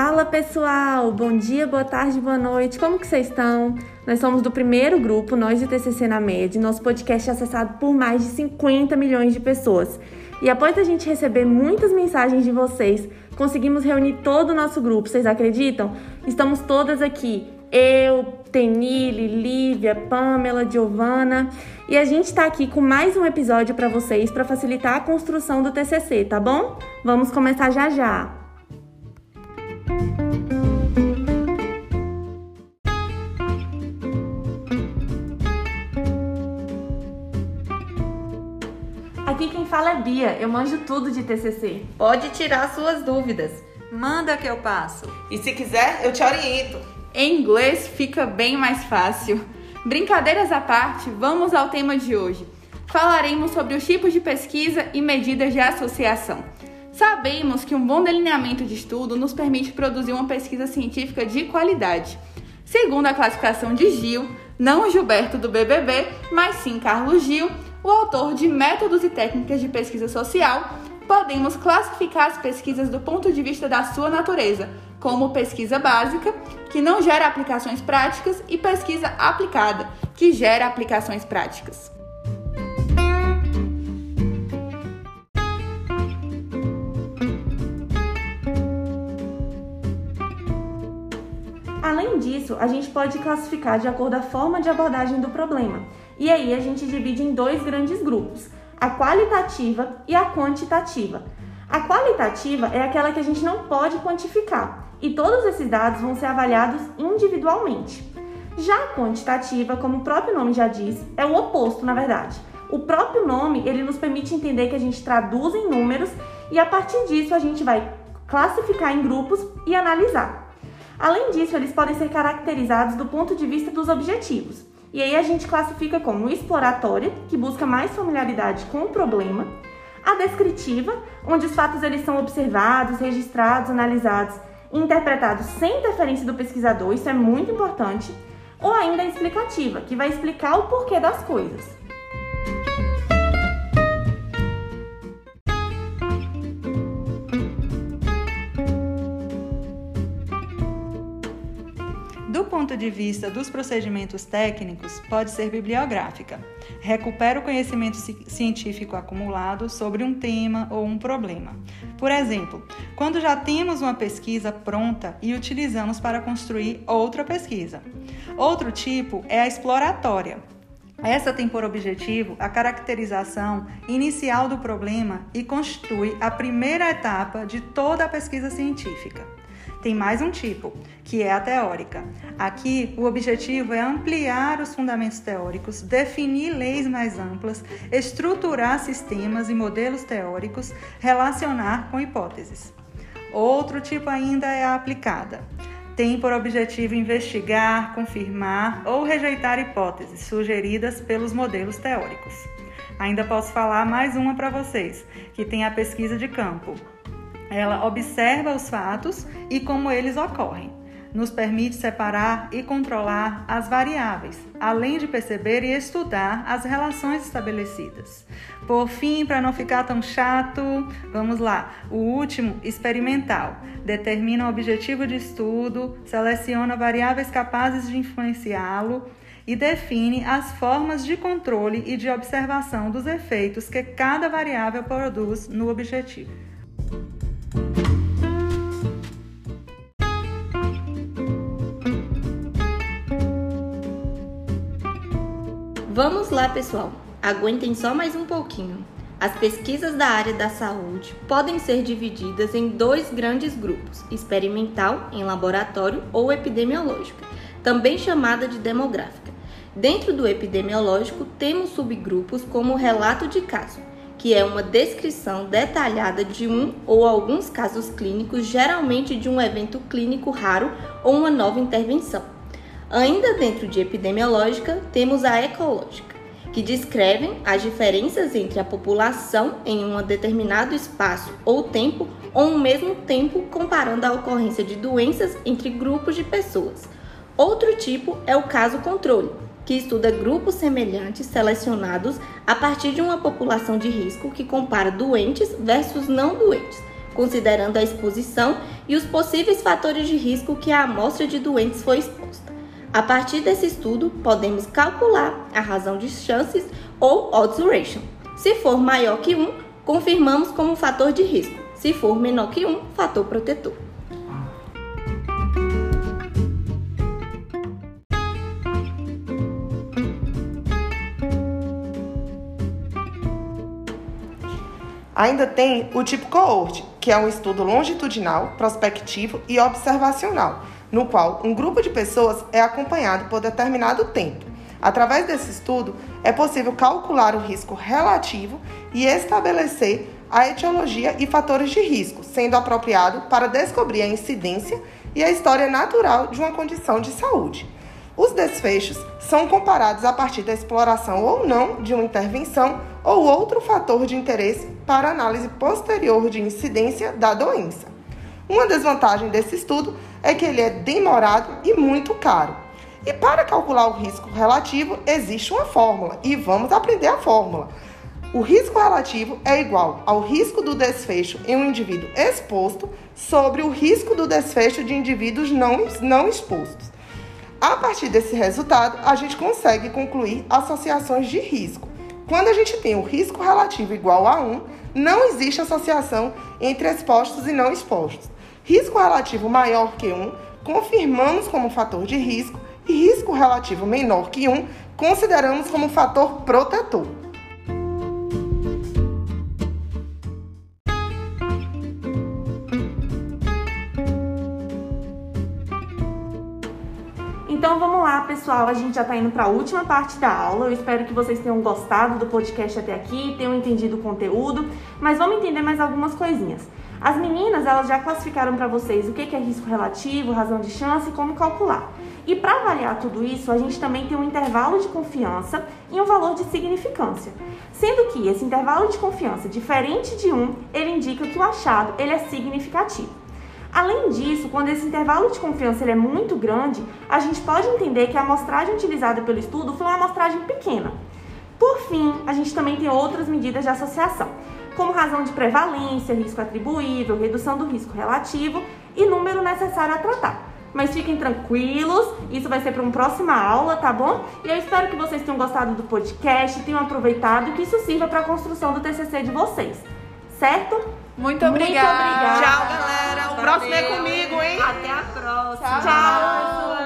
Fala pessoal, bom dia, boa tarde, boa noite, como que vocês estão? Nós somos do primeiro grupo, nós de TCC na Med, nosso podcast é acessado por mais de 50 milhões de pessoas. E após a gente receber muitas mensagens de vocês, conseguimos reunir todo o nosso grupo, vocês acreditam? Estamos todas aqui, eu, Tenille, Lívia, Pamela, Giovana, e a gente está aqui com mais um episódio para vocês para facilitar a construção do TCC, tá bom? Vamos começar já já. Bia, eu manjo tudo de TCC. Pode tirar suas dúvidas. Manda que eu passo. E se quiser, eu te oriento. Em inglês fica bem mais fácil. Brincadeiras à parte, vamos ao tema de hoje. Falaremos sobre os tipos de pesquisa e medidas de associação. Sabemos que um bom delineamento de estudo nos permite produzir uma pesquisa científica de qualidade. Segundo a classificação de Gil, não Gilberto do BBB, mas sim Carlos Gil, o autor de Métodos e Técnicas de Pesquisa Social, podemos classificar as pesquisas do ponto de vista da sua natureza, como pesquisa básica, que não gera aplicações práticas, e pesquisa aplicada, que gera aplicações práticas. Além disso, a gente pode classificar de acordo com a forma de abordagem do problema. E aí a gente divide em dois grandes grupos: a qualitativa e a quantitativa. A qualitativa é aquela que a gente não pode quantificar, e todos esses dados vão ser avaliados individualmente. Já a quantitativa, como o próprio nome já diz, é o oposto, na verdade. O próprio nome, ele nos permite entender que a gente traduz em números e a partir disso a gente vai classificar em grupos e analisar. Além disso, eles podem ser caracterizados do ponto de vista dos objetivos. E aí a gente classifica como exploratória, que busca mais familiaridade com o problema, a descritiva, onde os fatos eles são observados, registrados, analisados interpretados sem interferência do pesquisador, isso é muito importante, ou ainda a explicativa, que vai explicar o porquê das coisas. Do ponto de vista dos procedimentos técnicos, pode ser bibliográfica. Recupera o conhecimento científico acumulado sobre um tema ou um problema. Por exemplo, quando já temos uma pesquisa pronta e utilizamos para construir outra pesquisa. Outro tipo é a exploratória. Essa tem por objetivo a caracterização inicial do problema e constitui a primeira etapa de toda a pesquisa científica. Tem mais um tipo, que é a teórica. Aqui, o objetivo é ampliar os fundamentos teóricos, definir leis mais amplas, estruturar sistemas e modelos teóricos, relacionar com hipóteses. Outro tipo ainda é a aplicada. Tem por objetivo investigar, confirmar ou rejeitar hipóteses sugeridas pelos modelos teóricos. Ainda posso falar mais uma para vocês, que tem a pesquisa de campo, ela observa os fatos e como eles ocorrem. Nos permite separar e controlar as variáveis, além de perceber e estudar as relações estabelecidas. Por fim, para não ficar tão chato, vamos lá. O último, experimental, determina o objetivo de estudo, seleciona variáveis capazes de influenciá-lo e define as formas de controle e de observação dos efeitos que cada variável produz no objetivo. Vamos lá, pessoal. Aguentem só mais um pouquinho. As pesquisas da área da saúde podem ser divididas em dois grandes grupos: experimental, em laboratório, ou epidemiológica, também chamada de demográfica. Dentro do epidemiológico, temos subgrupos como o relato de caso, que é uma descrição detalhada de um ou alguns casos clínicos, geralmente de um evento clínico raro ou uma nova intervenção. Ainda dentro de epidemiológica, temos a ecológica, que descrevem as diferenças entre a população em um determinado espaço ou tempo ou um mesmo tempo comparando a ocorrência de doenças entre grupos de pessoas. Outro tipo é o caso controle, que estuda grupos semelhantes selecionados a partir de uma população de risco que compara doentes versus não doentes, considerando a exposição e os possíveis fatores de risco que a amostra de doentes foi exposta. A partir desse estudo, podemos calcular a razão de chances ou odds ratio. Se for maior que 1, confirmamos como fator de risco. Se for menor que 1, fator protetor. Ainda tem o tipo coorte, que é um estudo longitudinal, prospectivo e observacional, no qual um grupo de pessoas é acompanhado por determinado tempo. Através desse estudo, é possível calcular o risco relativo e estabelecer a etiologia e fatores de risco, sendo apropriado para descobrir a incidência e a história natural de uma condição de saúde. Os desfechos são comparados a partir da exploração ou não de uma intervenção ou outro fator de interesse para análise posterior de incidência da doença. Uma desvantagem desse estudo é que ele é demorado e muito caro. E para calcular o risco relativo, existe uma fórmula e vamos aprender a fórmula. O risco relativo é igual ao risco do desfecho em um indivíduo exposto sobre o risco do desfecho de indivíduos não, não expostos. A partir desse resultado, a gente consegue concluir associações de risco. Quando a gente tem o risco relativo igual a 1, não existe associação entre expostos e não expostos. Risco relativo maior que 1, confirmamos como fator de risco, e risco relativo menor que 1, consideramos como fator protetor. Então vamos lá, pessoal. A gente já está indo para a última parte da aula. Eu espero que vocês tenham gostado do podcast até aqui, tenham entendido o conteúdo, mas vamos entender mais algumas coisinhas. As meninas, elas já classificaram para vocês o que é risco relativo, razão de chance e como calcular. E para avaliar tudo isso, a gente também tem um intervalo de confiança e um valor de significância. Sendo que esse intervalo de confiança, diferente de um, ele indica que o achado ele é significativo. Além disso, quando esse intervalo de confiança ele é muito grande, a gente pode entender que a amostragem utilizada pelo estudo foi uma amostragem pequena. Por fim, a gente também tem outras medidas de associação, como razão de prevalência, risco atribuível, redução do risco relativo e número necessário a tratar. Mas fiquem tranquilos, isso vai ser para uma próxima aula, tá bom? E eu espero que vocês tenham gostado do podcast, tenham aproveitado e que isso sirva para a construção do TCC de vocês, certo? Muito obrigada. obrigada. Tchau, galera. O próximo é comigo, hein? Até a próxima. Tchau.